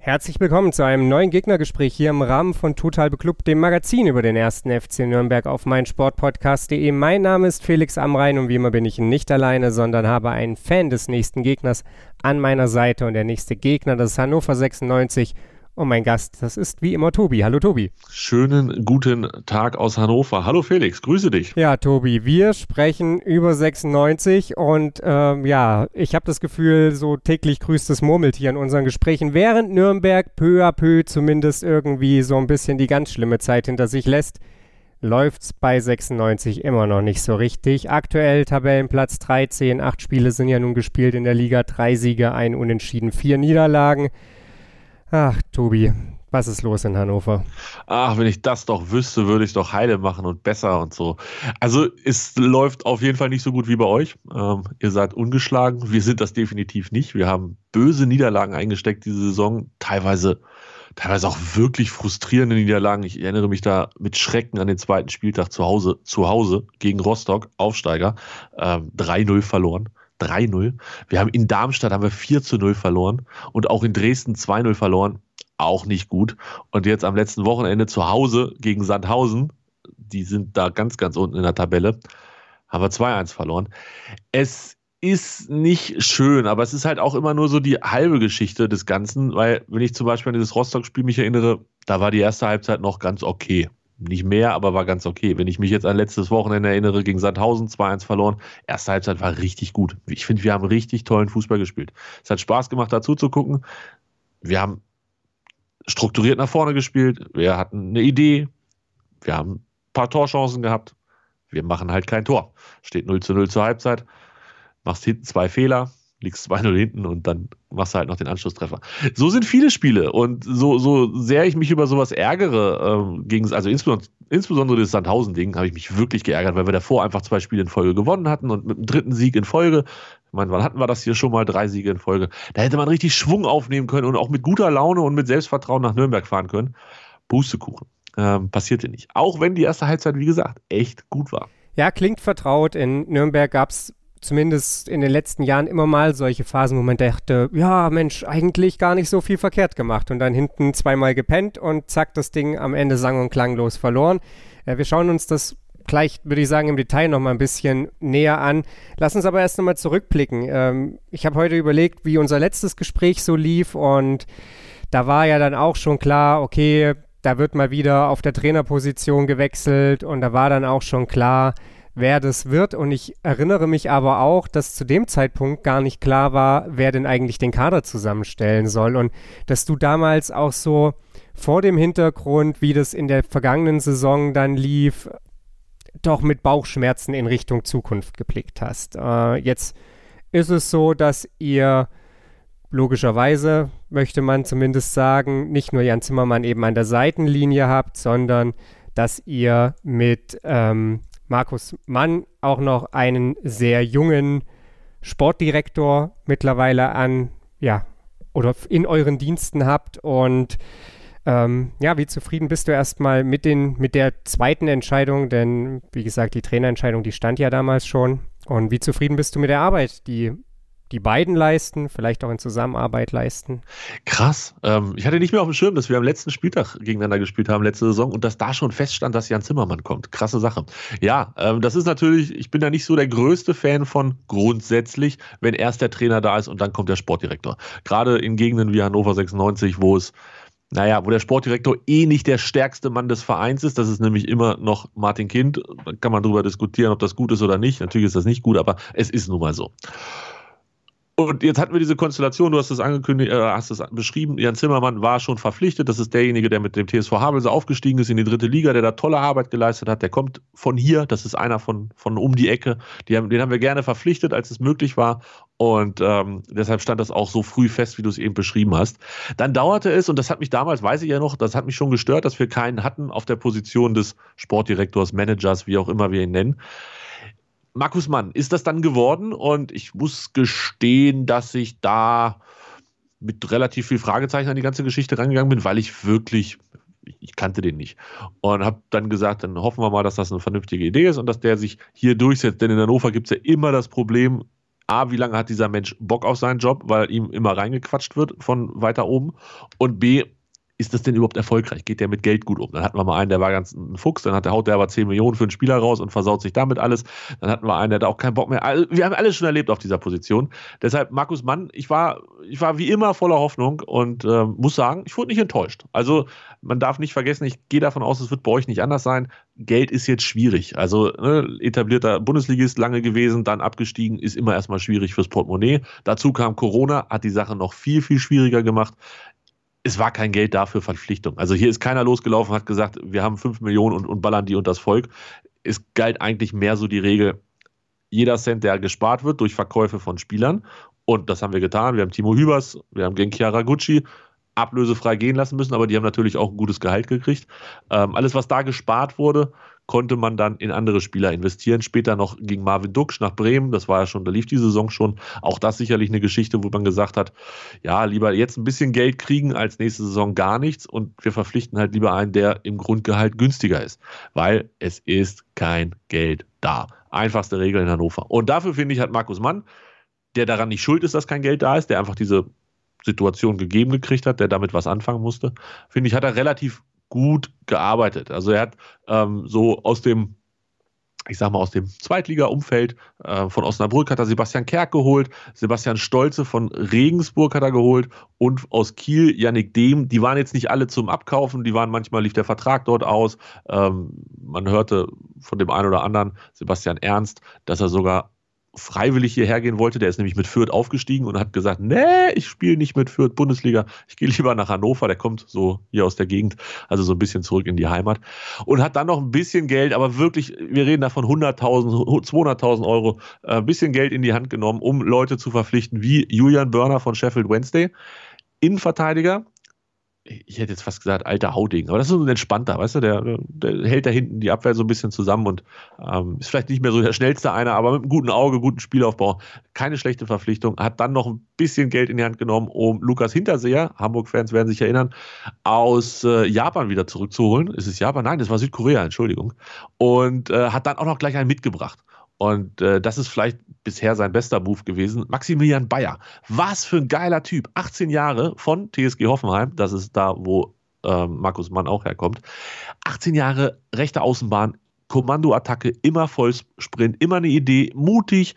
Herzlich willkommen zu einem neuen Gegnergespräch hier im Rahmen von Total Beklubbt, dem Magazin über den ersten FC Nürnberg auf meinsportpodcast.de. Mein Name ist Felix Amrein und wie immer bin ich nicht alleine, sondern habe einen Fan des nächsten Gegners an meiner Seite und der nächste Gegner, das ist Hannover 96 und mein Gast, das ist wie immer Tobi. Hallo Tobi. Schönen guten Tag aus Hannover. Hallo Felix, grüße dich. Ja, Tobi, wir sprechen über 96 und ähm, ja, ich habe das Gefühl, so täglich grüßt das Murmeltier in unseren Gesprächen, während Nürnberg peu à peu zumindest irgendwie so ein bisschen die ganz schlimme Zeit hinter sich lässt läuft es bei 96 immer noch nicht so richtig. Aktuell Tabellenplatz 13, acht Spiele sind ja nun gespielt in der Liga, drei Siege, ein Unentschieden, vier Niederlagen. Ach, Tobi, was ist los in Hannover? Ach, wenn ich das doch wüsste, würde ich doch heile machen und besser und so. Also es läuft auf jeden Fall nicht so gut wie bei euch. Ähm, ihr seid ungeschlagen. Wir sind das definitiv nicht. Wir haben böse Niederlagen eingesteckt diese Saison. Teilweise, teilweise auch wirklich frustrierende Niederlagen. Ich erinnere mich da mit Schrecken an den zweiten Spieltag zu Hause, zu Hause gegen Rostock, Aufsteiger. Ähm, 3-0 verloren. 3-0. Wir haben in Darmstadt haben wir 4 zu 0 verloren und auch in Dresden 2-0 verloren. Auch nicht gut. Und jetzt am letzten Wochenende zu Hause gegen Sandhausen, die sind da ganz, ganz unten in der Tabelle, haben wir 2-1 verloren. Es ist nicht schön, aber es ist halt auch immer nur so die halbe Geschichte des Ganzen, weil wenn ich zum Beispiel an dieses Rostock-Spiel mich erinnere, da war die erste Halbzeit noch ganz okay. Nicht mehr, aber war ganz okay. Wenn ich mich jetzt an letztes Wochenende erinnere, gegen Sandhausen 2-1 verloren. Erste Halbzeit war richtig gut. Ich finde, wir haben richtig tollen Fußball gespielt. Es hat Spaß gemacht, dazu zu gucken. Wir haben strukturiert nach vorne gespielt. Wir hatten eine Idee. Wir haben ein paar Torchancen gehabt. Wir machen halt kein Tor. Steht 0 zu 0 zur Halbzeit. Machst hinten zwei Fehler liegst 2-0 hinten und dann machst du halt noch den Anschlusstreffer. So sind viele Spiele und so, so sehr ich mich über sowas ärgere, ähm, gegen, also insbesondere, insbesondere das Sandhausen-Ding, habe ich mich wirklich geärgert, weil wir davor einfach zwei Spiele in Folge gewonnen hatten und mit dem dritten Sieg in Folge, ich meine, wann hatten wir das hier schon mal, drei Siege in Folge, da hätte man richtig Schwung aufnehmen können und auch mit guter Laune und mit Selbstvertrauen nach Nürnberg fahren können. Pustekuchen. Ähm, passierte nicht. Auch wenn die erste Halbzeit, wie gesagt, echt gut war. Ja, klingt vertraut. In Nürnberg gab es zumindest in den letzten Jahren immer mal solche Phasen, wo man dachte, ja, Mensch, eigentlich gar nicht so viel verkehrt gemacht und dann hinten zweimal gepennt und zack, das Ding am Ende sang- und klanglos verloren. Äh, wir schauen uns das gleich, würde ich sagen, im Detail noch mal ein bisschen näher an. Lass uns aber erst nochmal zurückblicken. Ähm, ich habe heute überlegt, wie unser letztes Gespräch so lief und da war ja dann auch schon klar, okay, da wird mal wieder auf der Trainerposition gewechselt und da war dann auch schon klar, wer das wird. Und ich erinnere mich aber auch, dass zu dem Zeitpunkt gar nicht klar war, wer denn eigentlich den Kader zusammenstellen soll. Und dass du damals auch so vor dem Hintergrund, wie das in der vergangenen Saison dann lief, doch mit Bauchschmerzen in Richtung Zukunft geblickt hast. Äh, jetzt ist es so, dass ihr logischerweise, möchte man zumindest sagen, nicht nur Jan Zimmermann eben an der Seitenlinie habt, sondern dass ihr mit ähm, Markus Mann auch noch einen sehr jungen Sportdirektor mittlerweile an, ja, oder in euren Diensten habt. Und ähm, ja, wie zufrieden bist du erstmal mit, den, mit der zweiten Entscheidung? Denn, wie gesagt, die Trainerentscheidung, die stand ja damals schon. Und wie zufrieden bist du mit der Arbeit, die die beiden leisten, vielleicht auch in Zusammenarbeit leisten. Krass. Ähm, ich hatte nicht mehr auf dem Schirm, dass wir am letzten Spieltag gegeneinander gespielt haben, letzte Saison, und dass da schon feststand, dass Jan Zimmermann kommt. Krasse Sache. Ja, ähm, das ist natürlich, ich bin da nicht so der größte Fan von grundsätzlich, wenn erst der Trainer da ist und dann kommt der Sportdirektor. Gerade in Gegenden wie Hannover 96, wo es naja, wo der Sportdirektor eh nicht der stärkste Mann des Vereins ist. Das ist nämlich immer noch Martin Kind. Da kann man darüber diskutieren, ob das gut ist oder nicht. Natürlich ist das nicht gut, aber es ist nun mal so. Und jetzt hatten wir diese Konstellation, du hast es angekündigt, äh, hast es beschrieben, Jan Zimmermann war schon verpflichtet. Das ist derjenige, der mit dem TSV Havelse aufgestiegen ist in die dritte Liga, der da tolle Arbeit geleistet hat. Der kommt von hier, das ist einer von, von um die Ecke. Die haben, den haben wir gerne verpflichtet, als es möglich war. Und ähm, deshalb stand das auch so früh fest, wie du es eben beschrieben hast. Dann dauerte es, und das hat mich damals, weiß ich ja noch, das hat mich schon gestört, dass wir keinen hatten auf der Position des Sportdirektors, Managers, wie auch immer wir ihn nennen. Markus Mann ist das dann geworden und ich muss gestehen, dass ich da mit relativ viel Fragezeichen an die ganze Geschichte rangegangen bin, weil ich wirklich, ich kannte den nicht. Und habe dann gesagt, dann hoffen wir mal, dass das eine vernünftige Idee ist und dass der sich hier durchsetzt. Denn in Hannover gibt es ja immer das Problem, A, wie lange hat dieser Mensch Bock auf seinen Job, weil ihm immer reingequatscht wird von weiter oben. Und B, ist das denn überhaupt erfolgreich? Geht der mit Geld gut um? Dann hatten wir mal einen, der war ganz ein Fuchs, dann hat der haut der aber 10 Millionen für einen Spieler raus und versaut sich damit alles. Dann hatten wir einen, der hat auch keinen Bock mehr. Wir haben alles schon erlebt auf dieser Position. Deshalb, Markus Mann, ich war, ich war wie immer voller Hoffnung und äh, muss sagen, ich wurde nicht enttäuscht. Also, man darf nicht vergessen, ich gehe davon aus, es wird bei euch nicht anders sein. Geld ist jetzt schwierig. Also, ne, etablierter Bundesligist lange gewesen, dann abgestiegen, ist immer erstmal schwierig fürs Portemonnaie. Dazu kam Corona, hat die Sache noch viel, viel schwieriger gemacht es war kein Geld dafür Verpflichtung. Also hier ist keiner losgelaufen, hat gesagt, wir haben 5 Millionen und, und ballern die und das Volk. Es galt eigentlich mehr so die Regel, jeder Cent, der gespart wird durch Verkäufe von Spielern, und das haben wir getan. Wir haben Timo Hübers, wir haben Genki Haraguchi ablösefrei gehen lassen müssen, aber die haben natürlich auch ein gutes Gehalt gekriegt. Ähm, alles, was da gespart wurde, konnte man dann in andere Spieler investieren. Später noch ging Marvin Duksch nach Bremen, das war ja schon, da lief die Saison schon. Auch das sicherlich eine Geschichte, wo man gesagt hat, ja, lieber jetzt ein bisschen Geld kriegen als nächste Saison gar nichts und wir verpflichten halt lieber einen, der im Grundgehalt günstiger ist, weil es ist kein Geld da. Einfachste Regel in Hannover. Und dafür finde ich, hat Markus Mann, der daran nicht schuld ist, dass kein Geld da ist, der einfach diese Situation gegeben gekriegt hat, der damit was anfangen musste, finde ich, hat er relativ gut gearbeitet. Also er hat ähm, so aus dem ich sag mal, aus dem Zweitliga-Umfeld äh, von Osnabrück hat er Sebastian Kerk geholt, Sebastian Stolze von Regensburg hat er geholt und aus Kiel Yannick Dehm. Die waren jetzt nicht alle zum Abkaufen, die waren manchmal lief der Vertrag dort aus. Ähm, man hörte von dem einen oder anderen, Sebastian Ernst, dass er sogar freiwillig hierher gehen wollte. Der ist nämlich mit Fürth aufgestiegen und hat gesagt, nee, ich spiele nicht mit Fürth Bundesliga, ich gehe lieber nach Hannover, der kommt so hier aus der Gegend, also so ein bisschen zurück in die Heimat. Und hat dann noch ein bisschen Geld, aber wirklich, wir reden da von 100.000, 200.000 Euro, äh, ein bisschen Geld in die Hand genommen, um Leute zu verpflichten wie Julian Börner von Sheffield Wednesday, Innenverteidiger, ich hätte jetzt fast gesagt, alter Hauding, aber das ist so ein entspannter, weißt du, der, der, hält da hinten die Abwehr so ein bisschen zusammen und ähm, ist vielleicht nicht mehr so der schnellste einer, aber mit einem guten Auge, guten Spielaufbau, keine schlechte Verpflichtung, hat dann noch ein bisschen Geld in die Hand genommen, um Lukas Hinterseher, Hamburg-Fans werden sich erinnern, aus äh, Japan wieder zurückzuholen. Ist es Japan? Nein, das war Südkorea, Entschuldigung. Und äh, hat dann auch noch gleich einen mitgebracht. Und äh, das ist vielleicht bisher sein bester Move gewesen. Maximilian Bayer. Was für ein geiler Typ. 18 Jahre von TSG Hoffenheim. Das ist da, wo äh, Markus Mann auch herkommt. 18 Jahre rechte Außenbahn. Kommandoattacke, immer Vollsprint, immer eine Idee, mutig,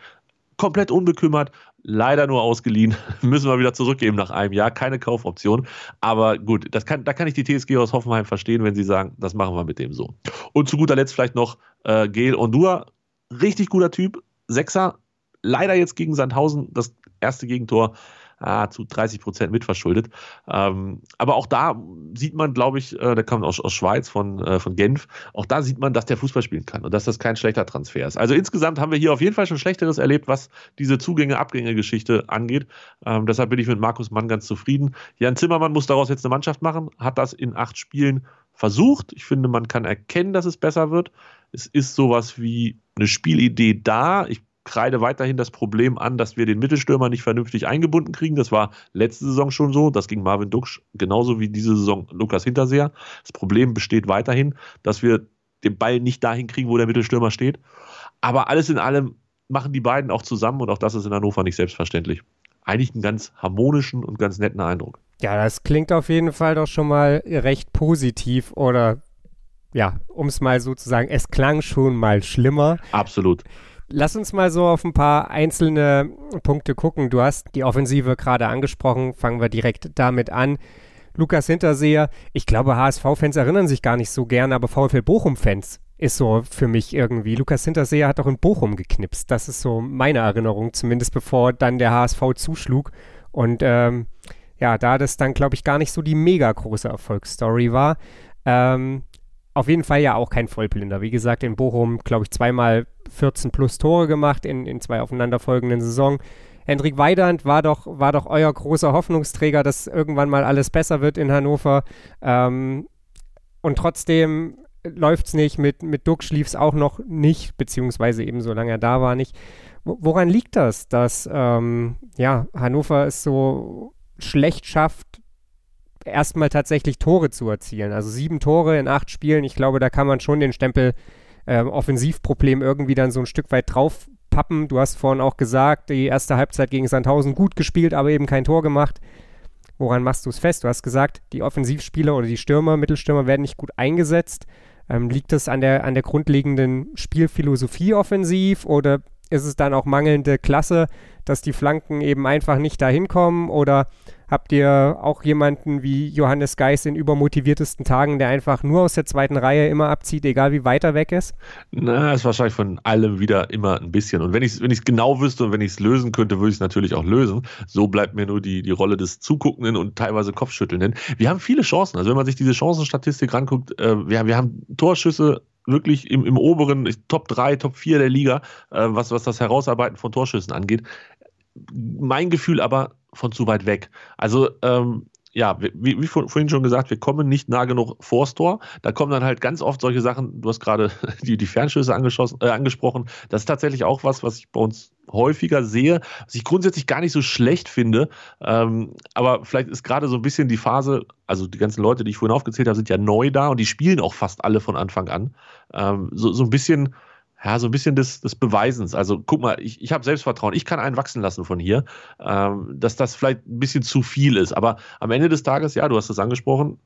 komplett unbekümmert, leider nur ausgeliehen, müssen wir wieder zurückgeben nach einem Jahr, keine Kaufoption. Aber gut, das kann, da kann ich die TSG aus Hoffenheim verstehen, wenn sie sagen, das machen wir mit dem so. Und zu guter Letzt vielleicht noch äh, Gail Ondua, richtig guter Typ. Sechser, leider jetzt gegen Sandhausen das erste Gegentor ah, zu 30 Prozent mitverschuldet. Ähm, aber auch da sieht man, glaube ich, äh, der kommt aus, aus Schweiz, von, äh, von Genf, auch da sieht man, dass der Fußball spielen kann und dass das kein schlechter Transfer ist. Also insgesamt haben wir hier auf jeden Fall schon Schlechteres erlebt, was diese Zugänge-Abgänge-Geschichte angeht. Ähm, deshalb bin ich mit Markus Mann ganz zufrieden. Jan Zimmermann muss daraus jetzt eine Mannschaft machen, hat das in acht Spielen versucht. Ich finde, man kann erkennen, dass es besser wird. Es ist sowas wie eine Spielidee da. Ich kreide weiterhin das Problem an, dass wir den Mittelstürmer nicht vernünftig eingebunden kriegen. Das war letzte Saison schon so. Das ging Marvin Duksch genauso wie diese Saison Lukas Hinterseher. Das Problem besteht weiterhin, dass wir den Ball nicht dahin kriegen, wo der Mittelstürmer steht. Aber alles in allem machen die beiden auch zusammen und auch das ist in Hannover nicht selbstverständlich. Eigentlich einen ganz harmonischen und ganz netten Eindruck. Ja, das klingt auf jeden Fall doch schon mal recht positiv oder ja, um es mal so zu sagen, es klang schon mal schlimmer. Absolut. Lass uns mal so auf ein paar einzelne Punkte gucken. Du hast die Offensive gerade angesprochen. Fangen wir direkt damit an. Lukas Hinterseher, ich glaube, HSV-Fans erinnern sich gar nicht so gern, aber VfL Bochum-Fans ist so für mich irgendwie. Lukas Hinterseher hat auch in Bochum geknipst. Das ist so meine Erinnerung, zumindest bevor dann der HSV zuschlug. Und ähm, ja, da das dann, glaube ich, gar nicht so die mega große Erfolgsstory war. Ähm, auf jeden Fall ja auch kein Vollblinder. Wie gesagt, in Bochum, glaube ich, zweimal 14 plus Tore gemacht in, in zwei aufeinanderfolgenden Saison. Hendrik Weidand war doch, war doch euer großer Hoffnungsträger, dass irgendwann mal alles besser wird in Hannover. Ähm, und trotzdem läuft es nicht. Mit, mit Duck lief es auch noch nicht, beziehungsweise eben solange er da war nicht. Woran liegt das, dass ähm, ja, Hannover ist so schlecht schafft, erstmal tatsächlich Tore zu erzielen. Also sieben Tore in acht Spielen, ich glaube, da kann man schon den Stempel äh, Offensivproblem irgendwie dann so ein Stück weit drauf pappen. Du hast vorhin auch gesagt, die erste Halbzeit gegen Sandhausen gut gespielt, aber eben kein Tor gemacht. Woran machst du es fest? Du hast gesagt, die Offensivspieler oder die Stürmer, Mittelstürmer werden nicht gut eingesetzt. Ähm, liegt das an der, an der grundlegenden Spielphilosophie offensiv oder ist es dann auch mangelnde Klasse, dass die Flanken eben einfach nicht dahin kommen? Oder habt ihr auch jemanden wie Johannes Geis in übermotiviertesten Tagen, der einfach nur aus der zweiten Reihe immer abzieht, egal wie weit er weg ist? Na, ist wahrscheinlich von allem wieder immer ein bisschen. Und wenn ich es wenn genau wüsste und wenn ich es lösen könnte, würde ich es natürlich auch lösen. So bleibt mir nur die, die Rolle des Zuguckenden und teilweise Kopfschüttelnden. Wir haben viele Chancen. Also wenn man sich diese Chancenstatistik ranguckt, äh, wir, wir haben Torschüsse wirklich im, im oberen Top 3, Top 4 der Liga, äh, was, was das Herausarbeiten von Torschüssen angeht. Mein Gefühl aber von zu weit weg. Also ähm, ja, wie, wie, vorhin schon gesagt, wir kommen nicht nah genug vors Tor. Da kommen dann halt ganz oft solche Sachen, du hast gerade die, die Fernschüsse äh, angesprochen. Das ist tatsächlich auch was, was ich bei uns häufiger sehe, was ich grundsätzlich gar nicht so schlecht finde. Ähm, aber vielleicht ist gerade so ein bisschen die Phase, also die ganzen Leute, die ich vorhin aufgezählt habe, sind ja neu da und die spielen auch fast alle von Anfang an. Ähm, so, so ein bisschen ja, so ein bisschen des, des Beweisens. Also guck mal, ich, ich habe Selbstvertrauen, ich kann einen wachsen lassen von hier, ähm, dass das vielleicht ein bisschen zu viel ist. Aber am Ende des Tages, ja, du hast es angesprochen,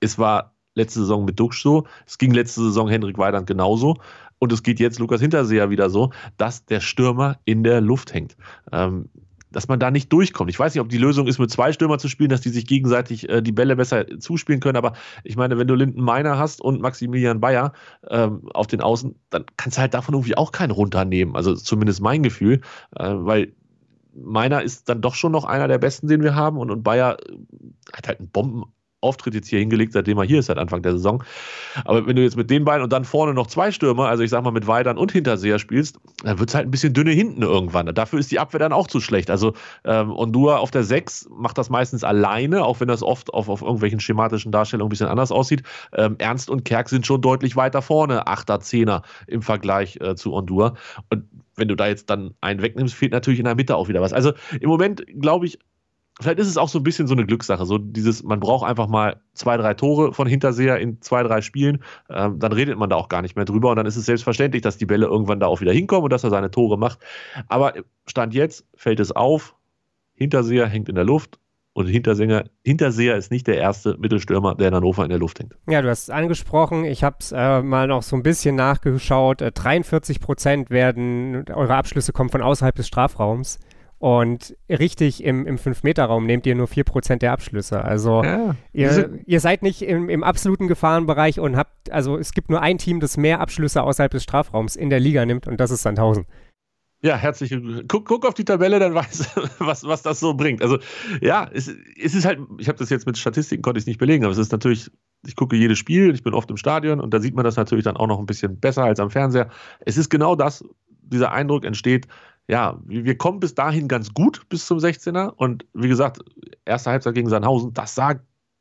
es war letzte Saison mit Duxch so, es ging letzte Saison Henrik Weidand genauso und es geht jetzt Lukas Hinterseher wieder so, dass der Stürmer in der Luft hängt. Ähm, dass man da nicht durchkommt. Ich weiß nicht, ob die Lösung ist, mit zwei Stürmer zu spielen, dass die sich gegenseitig äh, die Bälle besser zuspielen können, aber ich meine, wenn du Linden Meiner hast und Maximilian Bayer ähm, auf den Außen, dann kannst du halt davon irgendwie auch keinen runternehmen. Also zumindest mein Gefühl, äh, weil Meiner ist dann doch schon noch einer der besten, den wir haben und, und Bayer äh, hat halt einen Bomben Auftritt jetzt hier hingelegt, seitdem er hier ist, seit Anfang der Saison. Aber wenn du jetzt mit den beiden und dann vorne noch zwei Stürmer, also ich sag mal mit Weidern und Hinterseher spielst, dann wird es halt ein bisschen dünne hinten irgendwann. Dafür ist die Abwehr dann auch zu schlecht. Also ähm, Ondua auf der 6 macht das meistens alleine, auch wenn das oft auf, auf irgendwelchen schematischen Darstellungen ein bisschen anders aussieht. Ähm, Ernst und Kerk sind schon deutlich weiter vorne, 8er, 10er im Vergleich äh, zu Ondua. Und wenn du da jetzt dann einen wegnimmst, fehlt natürlich in der Mitte auch wieder was. Also im Moment glaube ich, vielleicht ist es auch so ein bisschen so eine Glückssache. So dieses, man braucht einfach mal zwei, drei Tore von Hinterseher in zwei, drei Spielen. Ähm, dann redet man da auch gar nicht mehr drüber und dann ist es selbstverständlich, dass die Bälle irgendwann da auch wieder hinkommen und dass er seine Tore macht. Aber Stand jetzt fällt es auf, Hinterseher hängt in der Luft und Hinterseher, Hinterseher ist nicht der erste Mittelstürmer, der in Hannover in der Luft hängt. Ja, du hast es angesprochen. Ich habe es äh, mal noch so ein bisschen nachgeschaut. Äh, 43 Prozent werden, eure Abschlüsse kommen von außerhalb des Strafraums. Und richtig im, im 5-Meter-Raum nehmt ihr nur 4% der Abschlüsse. Also ja, ihr, ihr, seid nicht im, im, absoluten Gefahrenbereich und habt, also es gibt nur ein Team, das mehr Abschlüsse außerhalb des Strafraums in der Liga nimmt und das ist Sandhausen. Ja, herzlich. Guck, guck auf die Tabelle, dann weißt du, was, was das so bringt. Also ja, es, es ist halt, ich habe das jetzt mit Statistiken, konnte ich es nicht belegen, aber es ist natürlich, ich gucke jedes Spiel, ich bin oft im Stadion und da sieht man das natürlich dann auch noch ein bisschen besser als am Fernseher. Es ist genau das, dieser Eindruck entsteht, ja, wir kommen bis dahin ganz gut bis zum 16er. Und wie gesagt, erste Halbzeit gegen Sandhausen, das sah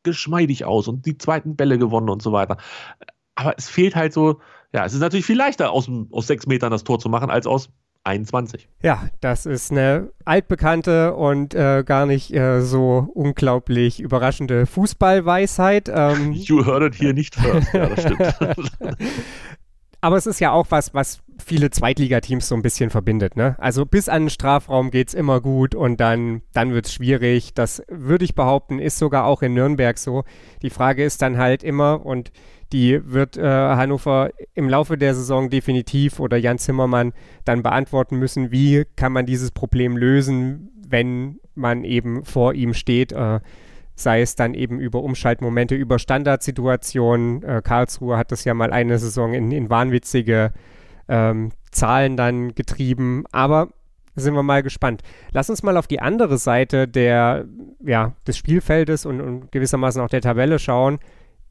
geschmeidig aus und die zweiten Bälle gewonnen und so weiter. Aber es fehlt halt so, ja, es ist natürlich viel leichter, aus, aus sechs Metern das Tor zu machen, als aus 21. Ja, das ist eine altbekannte und äh, gar nicht äh, so unglaublich überraschende Fußballweisheit. Ähm, you heard it here nicht first. Ja, das stimmt. Aber es ist ja auch was, was viele Zweitligateams so ein bisschen verbindet. Ne? Also bis an den Strafraum geht es immer gut und dann, dann wird es schwierig. Das würde ich behaupten, ist sogar auch in Nürnberg so. Die Frage ist dann halt immer, und die wird äh, Hannover im Laufe der Saison definitiv oder Jan Zimmermann dann beantworten müssen, wie kann man dieses Problem lösen, wenn man eben vor ihm steht. Äh, sei es dann eben über Umschaltmomente, über Standardsituationen. Äh, Karlsruhe hat das ja mal eine Saison in, in wahnwitzige ähm, Zahlen dann getrieben. Aber sind wir mal gespannt. Lass uns mal auf die andere Seite der, ja, des Spielfeldes und, und gewissermaßen auch der Tabelle schauen.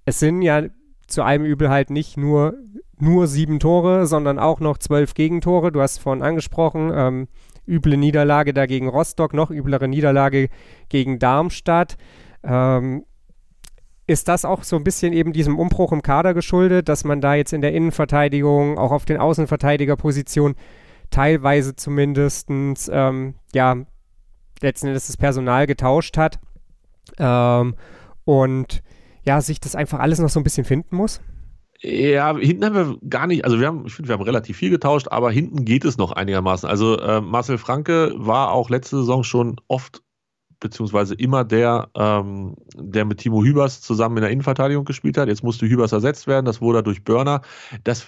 Es sind ja zu einem Übel halt nicht nur, nur sieben Tore, sondern auch noch zwölf Gegentore. Du hast vorhin angesprochen, ähm, üble Niederlage da gegen Rostock, noch üblere Niederlage gegen Darmstadt. Ähm, ist das auch so ein bisschen eben diesem Umbruch im Kader geschuldet, dass man da jetzt in der Innenverteidigung, auch auf den Außenverteidigerpositionen teilweise zumindest, ähm, ja, letzten Endes das Personal getauscht hat? Ähm, und ja, sich das einfach alles noch so ein bisschen finden muss? Ja, hinten haben wir gar nicht, also wir haben, ich finde, wir haben relativ viel getauscht, aber hinten geht es noch einigermaßen. Also äh, Marcel Franke war auch letzte Saison schon oft beziehungsweise immer der, ähm, der mit Timo Hübers zusammen in der Innenverteidigung gespielt hat. Jetzt musste Hübers ersetzt werden, das wurde durch Burner. Das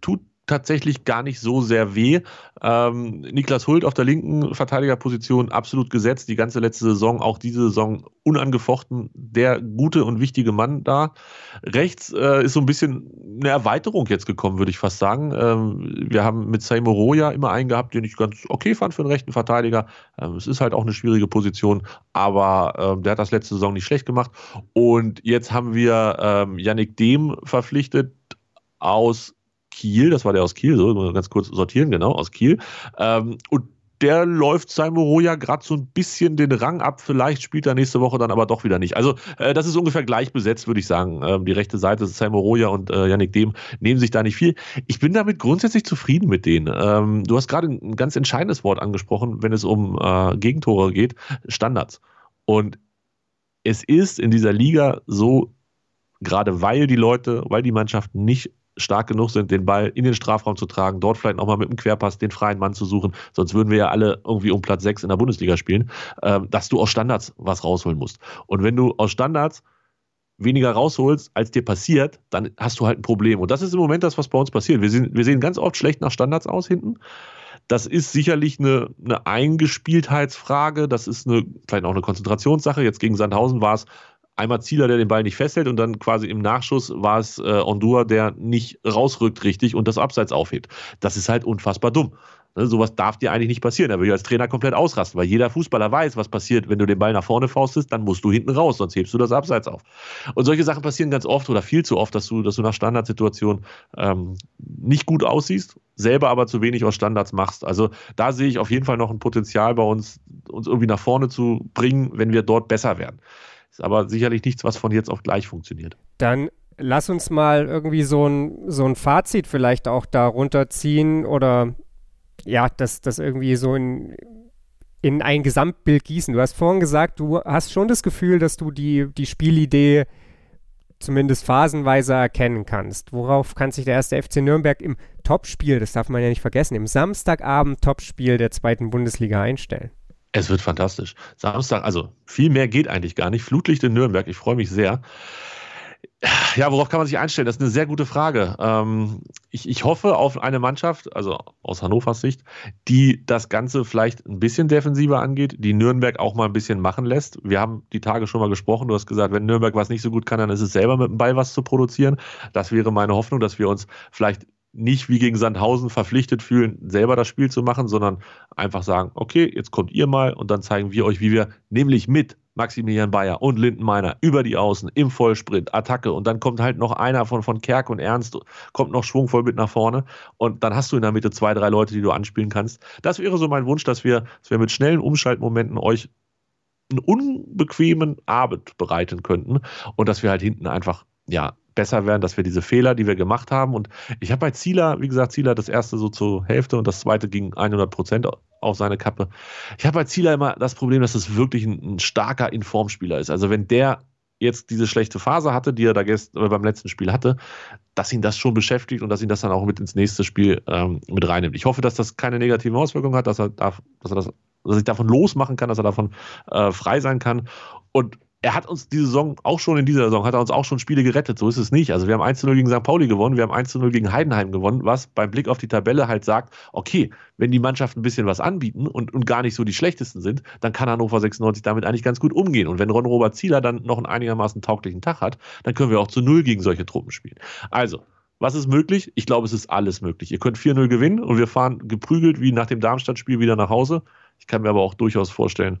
tut tatsächlich gar nicht so sehr weh. Ähm, Niklas Hult auf der linken Verteidigerposition absolut gesetzt, die ganze letzte Saison, auch diese Saison unangefochten, der gute und wichtige Mann da. Rechts äh, ist so ein bisschen eine Erweiterung jetzt gekommen, würde ich fast sagen. Ähm, wir haben mit Seymour Roya immer einen gehabt, den ich ganz okay fand für einen rechten Verteidiger. Ähm, es ist halt auch eine schwierige Position, aber ähm, der hat das letzte Saison nicht schlecht gemacht. Und jetzt haben wir ähm, Yannick Dehm verpflichtet aus Kiel, das war der aus Kiel, so ganz kurz sortieren, genau, aus Kiel. Ähm, und der läuft Saimoro ja gerade so ein bisschen den Rang ab. Vielleicht spielt er nächste Woche dann aber doch wieder nicht. Also, äh, das ist ungefähr gleich besetzt, würde ich sagen. Ähm, die rechte Seite, Saimoroja und äh, Yannick Dehm, nehmen sich da nicht viel. Ich bin damit grundsätzlich zufrieden mit denen. Ähm, du hast gerade ein ganz entscheidendes Wort angesprochen, wenn es um äh, Gegentore geht: Standards. Und es ist in dieser Liga so, gerade weil die Leute, weil die Mannschaften nicht stark genug sind, den Ball in den Strafraum zu tragen, dort vielleicht nochmal mit dem Querpass den freien Mann zu suchen, sonst würden wir ja alle irgendwie um Platz 6 in der Bundesliga spielen, äh, dass du aus Standards was rausholen musst. Und wenn du aus Standards weniger rausholst, als dir passiert, dann hast du halt ein Problem. Und das ist im Moment das, was bei uns passiert. Wir, sind, wir sehen ganz oft schlecht nach Standards aus hinten. Das ist sicherlich eine, eine Eingespieltheitsfrage. Das ist eine, vielleicht auch eine Konzentrationssache. Jetzt gegen Sandhausen war es einmal Zieler, der den Ball nicht festhält und dann quasi im Nachschuss war es äh, Ondua, der nicht rausrückt richtig und das Abseits aufhebt. Das ist halt unfassbar dumm. Ne, sowas darf dir eigentlich nicht passieren. Da würde ich als Trainer komplett ausrasten, weil jeder Fußballer weiß, was passiert, wenn du den Ball nach vorne faustest, dann musst du hinten raus, sonst hebst du das Abseits auf. Und solche Sachen passieren ganz oft oder viel zu oft, dass du, dass du nach Standardsituationen ähm, nicht gut aussiehst, selber aber zu wenig aus Standards machst. Also da sehe ich auf jeden Fall noch ein Potenzial bei uns, uns irgendwie nach vorne zu bringen, wenn wir dort besser werden. Ist aber sicherlich nichts, was von jetzt auf gleich funktioniert. Dann lass uns mal irgendwie so ein, so ein Fazit vielleicht auch darunter ziehen oder ja, das, das irgendwie so in, in ein Gesamtbild gießen. Du hast vorhin gesagt, du hast schon das Gefühl, dass du die, die Spielidee zumindest phasenweise erkennen kannst. Worauf kann sich der erste FC Nürnberg im Topspiel, das darf man ja nicht vergessen, im Samstagabend Topspiel der zweiten Bundesliga einstellen? Es wird fantastisch. Samstag, also viel mehr geht eigentlich gar nicht. Flutlicht in Nürnberg, ich freue mich sehr. Ja, worauf kann man sich einstellen? Das ist eine sehr gute Frage. Ähm, ich, ich hoffe auf eine Mannschaft, also aus Hannovers Sicht, die das Ganze vielleicht ein bisschen defensiver angeht, die Nürnberg auch mal ein bisschen machen lässt. Wir haben die Tage schon mal gesprochen. Du hast gesagt, wenn Nürnberg was nicht so gut kann, dann ist es selber mit dem Ball was zu produzieren. Das wäre meine Hoffnung, dass wir uns vielleicht nicht wie gegen Sandhausen verpflichtet fühlen, selber das Spiel zu machen, sondern einfach sagen, okay, jetzt kommt ihr mal und dann zeigen wir euch, wie wir nämlich mit Maximilian Bayer und Lindenmeiner über die Außen im Vollsprint, Attacke und dann kommt halt noch einer von, von Kerk und Ernst, kommt noch schwungvoll mit nach vorne und dann hast du in der Mitte zwei, drei Leute, die du anspielen kannst. Das wäre so mein Wunsch, dass wir, dass wir mit schnellen Umschaltmomenten euch einen unbequemen Abend bereiten könnten und dass wir halt hinten einfach ja, besser werden, dass wir diese Fehler, die wir gemacht haben. Und ich habe bei Zieler, wie gesagt, Zieler das erste so zur Hälfte und das zweite ging 100 Prozent auf seine Kappe. Ich habe bei Zieler immer das Problem, dass es wirklich ein, ein starker Informspieler ist. Also wenn der jetzt diese schlechte Phase hatte, die er da gestern, äh, beim letzten Spiel hatte, dass ihn das schon beschäftigt und dass ihn das dann auch mit ins nächste Spiel ähm, mit reinnimmt. Ich hoffe, dass das keine negativen Auswirkungen hat, dass er, darf, dass er das dass ich davon losmachen kann, dass er davon äh, frei sein kann. Und er hat uns diese Saison, auch schon in dieser Saison, hat er uns auch schon Spiele gerettet. So ist es nicht. Also wir haben 1 0 gegen St. Pauli gewonnen, wir haben 1 0 gegen Heidenheim gewonnen, was beim Blick auf die Tabelle halt sagt, okay, wenn die Mannschaften ein bisschen was anbieten und, und gar nicht so die schlechtesten sind, dann kann Hannover 96 damit eigentlich ganz gut umgehen. Und wenn Ron Robert Zieler dann noch einen einigermaßen tauglichen Tag hat, dann können wir auch zu Null gegen solche Truppen spielen. Also, was ist möglich? Ich glaube, es ist alles möglich. Ihr könnt 4-0 gewinnen und wir fahren geprügelt wie nach dem Darmstadt-Spiel wieder nach Hause. Ich kann mir aber auch durchaus vorstellen,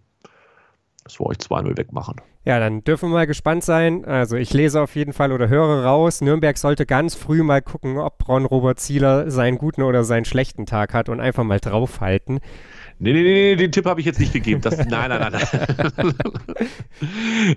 dass wir euch 2-0 wegmachen. Ja, dann dürfen wir mal gespannt sein. Also ich lese auf jeden Fall oder höre raus, Nürnberg sollte ganz früh mal gucken, ob Ron Robert Zieler seinen guten oder seinen schlechten Tag hat und einfach mal draufhalten. Nee, nee, nee, den Tipp habe ich jetzt nicht gegeben. Das, nein, nein, nein.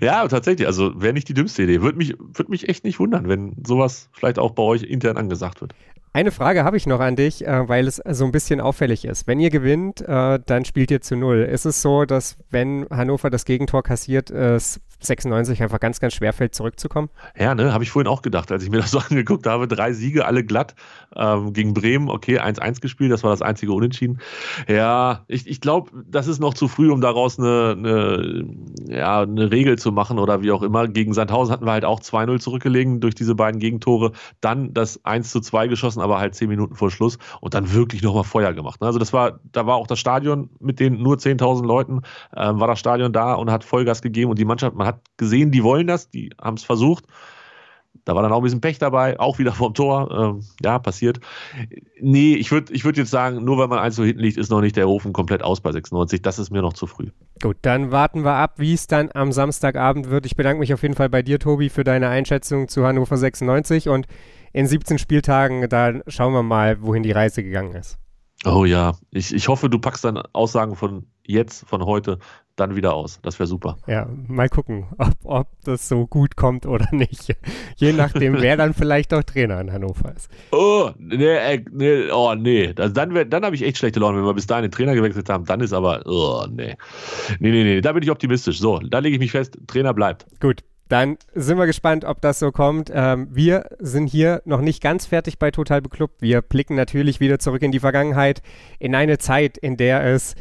ja, tatsächlich, also wäre nicht die dümmste Idee. Würde mich, würd mich echt nicht wundern, wenn sowas vielleicht auch bei euch intern angesagt wird. Eine Frage habe ich noch an dich, äh, weil es so ein bisschen auffällig ist. Wenn ihr gewinnt, äh, dann spielt ihr zu null. Ist es so, dass wenn Hannover das Gegentor kassiert, es 96 einfach ganz, ganz schwer fällt, zurückzukommen? Ja, ne, habe ich vorhin auch gedacht, als ich mir das so angeguckt habe. Drei Siege, alle glatt. Ähm, gegen Bremen, okay, 1-1 gespielt, das war das einzige Unentschieden. Ja, ich, ich glaube, das ist noch zu früh, um daraus eine, eine, ja, eine Regel zu machen oder wie auch immer. Gegen Sandhausen hatten wir halt auch 2-0 zurückgelegen durch diese beiden Gegentore. Dann das 1-2 geschossen, aber halt 10 Minuten vor Schluss und dann wirklich nochmal Feuer gemacht. Ne? Also das war, da war auch das Stadion mit den nur 10.000 Leuten, ähm, war das Stadion da und hat Vollgas gegeben und die Mannschaft, man hat gesehen, die wollen das, die haben es versucht. Da war dann auch ein bisschen Pech dabei, auch wieder vom Tor. Ähm, ja, passiert. Nee, ich würde ich würd jetzt sagen, nur weil man eins so hinten liegt, ist noch nicht der Ofen komplett aus bei 96. Das ist mir noch zu früh. Gut, dann warten wir ab, wie es dann am Samstagabend wird. Ich bedanke mich auf jeden Fall bei dir, Tobi, für deine Einschätzung zu Hannover 96 und in 17 Spieltagen, da schauen wir mal, wohin die Reise gegangen ist. Oh ja, ich, ich hoffe, du packst dann Aussagen von jetzt, von heute, dann wieder aus. Das wäre super. Ja, mal gucken, ob, ob das so gut kommt oder nicht. Je nachdem, wer dann vielleicht auch Trainer in Hannover ist. Oh, nee, äh, nee oh, nee. Also dann dann habe ich echt schlechte Laune, wenn wir bis dahin den Trainer gewechselt haben. Dann ist aber, oh, nee. Nee, nee, nee, da bin ich optimistisch. So, da lege ich mich fest, Trainer bleibt. Gut, dann sind wir gespannt, ob das so kommt. Ähm, wir sind hier noch nicht ganz fertig bei Total Beklubbt. Wir blicken natürlich wieder zurück in die Vergangenheit, in eine Zeit, in der es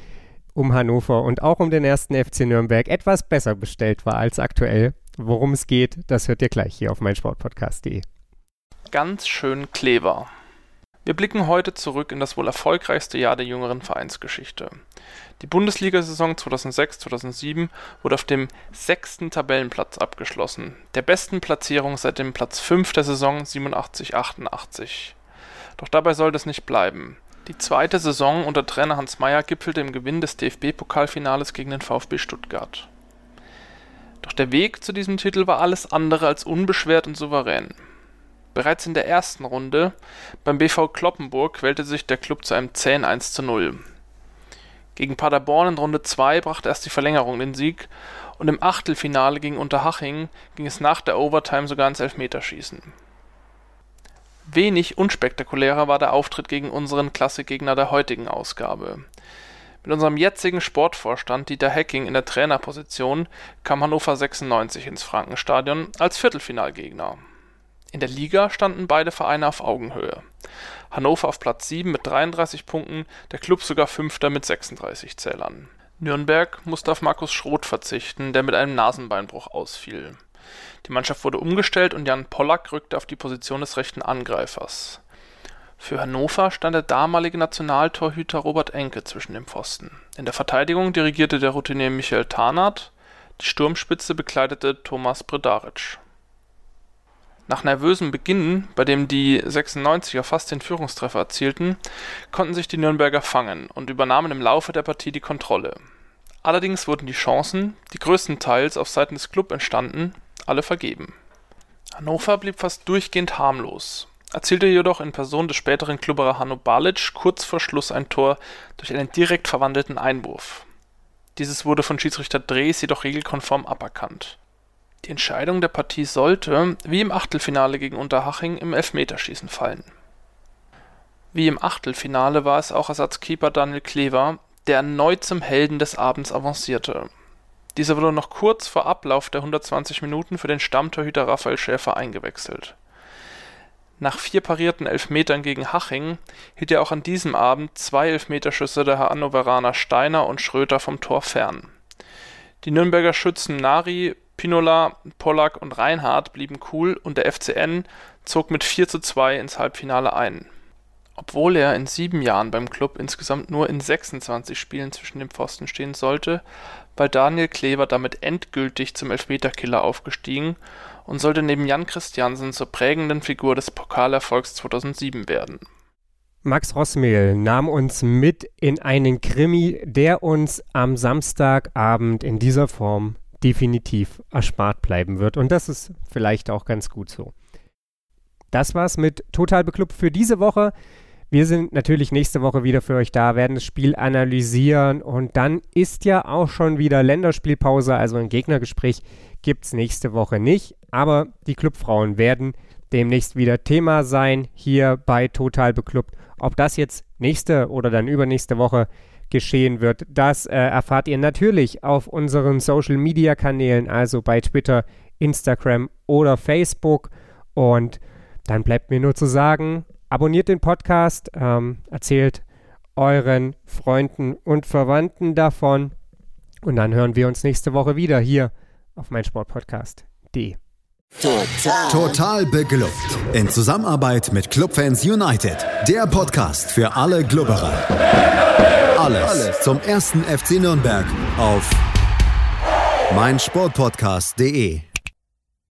um Hannover und auch um den ersten FC Nürnberg etwas besser bestellt war als aktuell. Worum es geht, das hört ihr gleich hier auf meinsportpodcast.de. Ganz schön clever. Wir blicken heute zurück in das wohl erfolgreichste Jahr der jüngeren Vereinsgeschichte. Die Bundesliga-Saison 2006/2007 wurde auf dem sechsten Tabellenplatz abgeschlossen, der besten Platzierung seit dem Platz 5 der Saison 87/88. Doch dabei soll das nicht bleiben. Die zweite Saison unter Trainer Hans Meyer gipfelte im Gewinn des DFB-Pokalfinales gegen den VfB Stuttgart. Doch der Weg zu diesem Titel war alles andere als unbeschwert und souverän. Bereits in der ersten Runde beim BV Kloppenburg quälte sich der Klub zu einem zähen 1:0. Gegen Paderborn in Runde 2 brachte erst die Verlängerung den Sieg und im Achtelfinale gegen Unterhaching ging es nach der Overtime sogar ins Elfmeterschießen. Wenig unspektakulärer war der Auftritt gegen unseren Klassikgegner der heutigen Ausgabe. Mit unserem jetzigen Sportvorstand Dieter Hecking in der Trainerposition kam Hannover 96 ins Frankenstadion als Viertelfinalgegner. In der Liga standen beide Vereine auf Augenhöhe. Hannover auf Platz 7 mit 33 Punkten, der Klub sogar Fünfter mit 36 Zählern. Nürnberg musste auf Markus Schroth verzichten, der mit einem Nasenbeinbruch ausfiel. Die Mannschaft wurde umgestellt und Jan Pollack rückte auf die Position des rechten Angreifers. Für Hannover stand der damalige Nationaltorhüter Robert Enke zwischen dem Pfosten. In der Verteidigung dirigierte der Routinier Michael Tarnath, die Sturmspitze bekleidete Thomas Bredaric. Nach nervösem Beginn, bei dem die 96er fast den Führungstreffer erzielten, konnten sich die Nürnberger fangen und übernahmen im Laufe der Partie die Kontrolle. Allerdings wurden die Chancen, die größtenteils auf Seiten des Klub entstanden, alle vergeben. Hannover blieb fast durchgehend harmlos, erzielte jedoch in Person des späteren Klubberer Hanno Balic kurz vor Schluss ein Tor durch einen direkt verwandelten Einwurf. Dieses wurde von Schiedsrichter Drees jedoch regelkonform aberkannt. Die Entscheidung der Partie sollte, wie im Achtelfinale gegen Unterhaching, im Elfmeterschießen fallen. Wie im Achtelfinale war es auch Ersatzkeeper Daniel Klever, der erneut zum Helden des Abends avancierte. Dieser wurde noch kurz vor Ablauf der 120 Minuten für den Stammtorhüter Raphael Schäfer eingewechselt. Nach vier parierten Elfmetern gegen Haching hielt er auch an diesem Abend zwei Elfmeterschüsse der Hannoveraner Steiner und Schröter vom Tor fern. Die Nürnberger Schützen Nari, Pinola, Pollack und Reinhardt blieben cool und der FCN zog mit 4 zu 2 ins Halbfinale ein. Obwohl er in sieben Jahren beim Klub insgesamt nur in 26 Spielen zwischen den Pfosten stehen sollte, war Daniel Klever damit endgültig zum Elfmeterkiller aufgestiegen und sollte neben Jan Christiansen zur prägenden Figur des Pokalerfolgs 2007 werden. Max Rossmehl nahm uns mit in einen Krimi, der uns am Samstagabend in dieser Form definitiv erspart bleiben wird. Und das ist vielleicht auch ganz gut so. Das war's mit Total Beklubbt für diese Woche. Wir sind natürlich nächste Woche wieder für euch da, werden das Spiel analysieren und dann ist ja auch schon wieder Länderspielpause, also ein Gegnergespräch gibt es nächste Woche nicht, aber die Clubfrauen werden demnächst wieder Thema sein hier bei Total Beklubbt. Ob das jetzt nächste oder dann übernächste Woche geschehen wird, das äh, erfahrt ihr natürlich auf unseren Social Media Kanälen, also bei Twitter, Instagram oder Facebook. Und dann bleibt mir nur zu sagen, abonniert den Podcast, ähm, erzählt euren Freunden und Verwandten davon. Und dann hören wir uns nächste Woche wieder hier auf meinsportpodcast.de. Total. Total beglückt. In Zusammenarbeit mit Clubfans United. Der Podcast für alle Glubberer. Alles, zum ersten FC Nürnberg auf meinsportpodcast.de.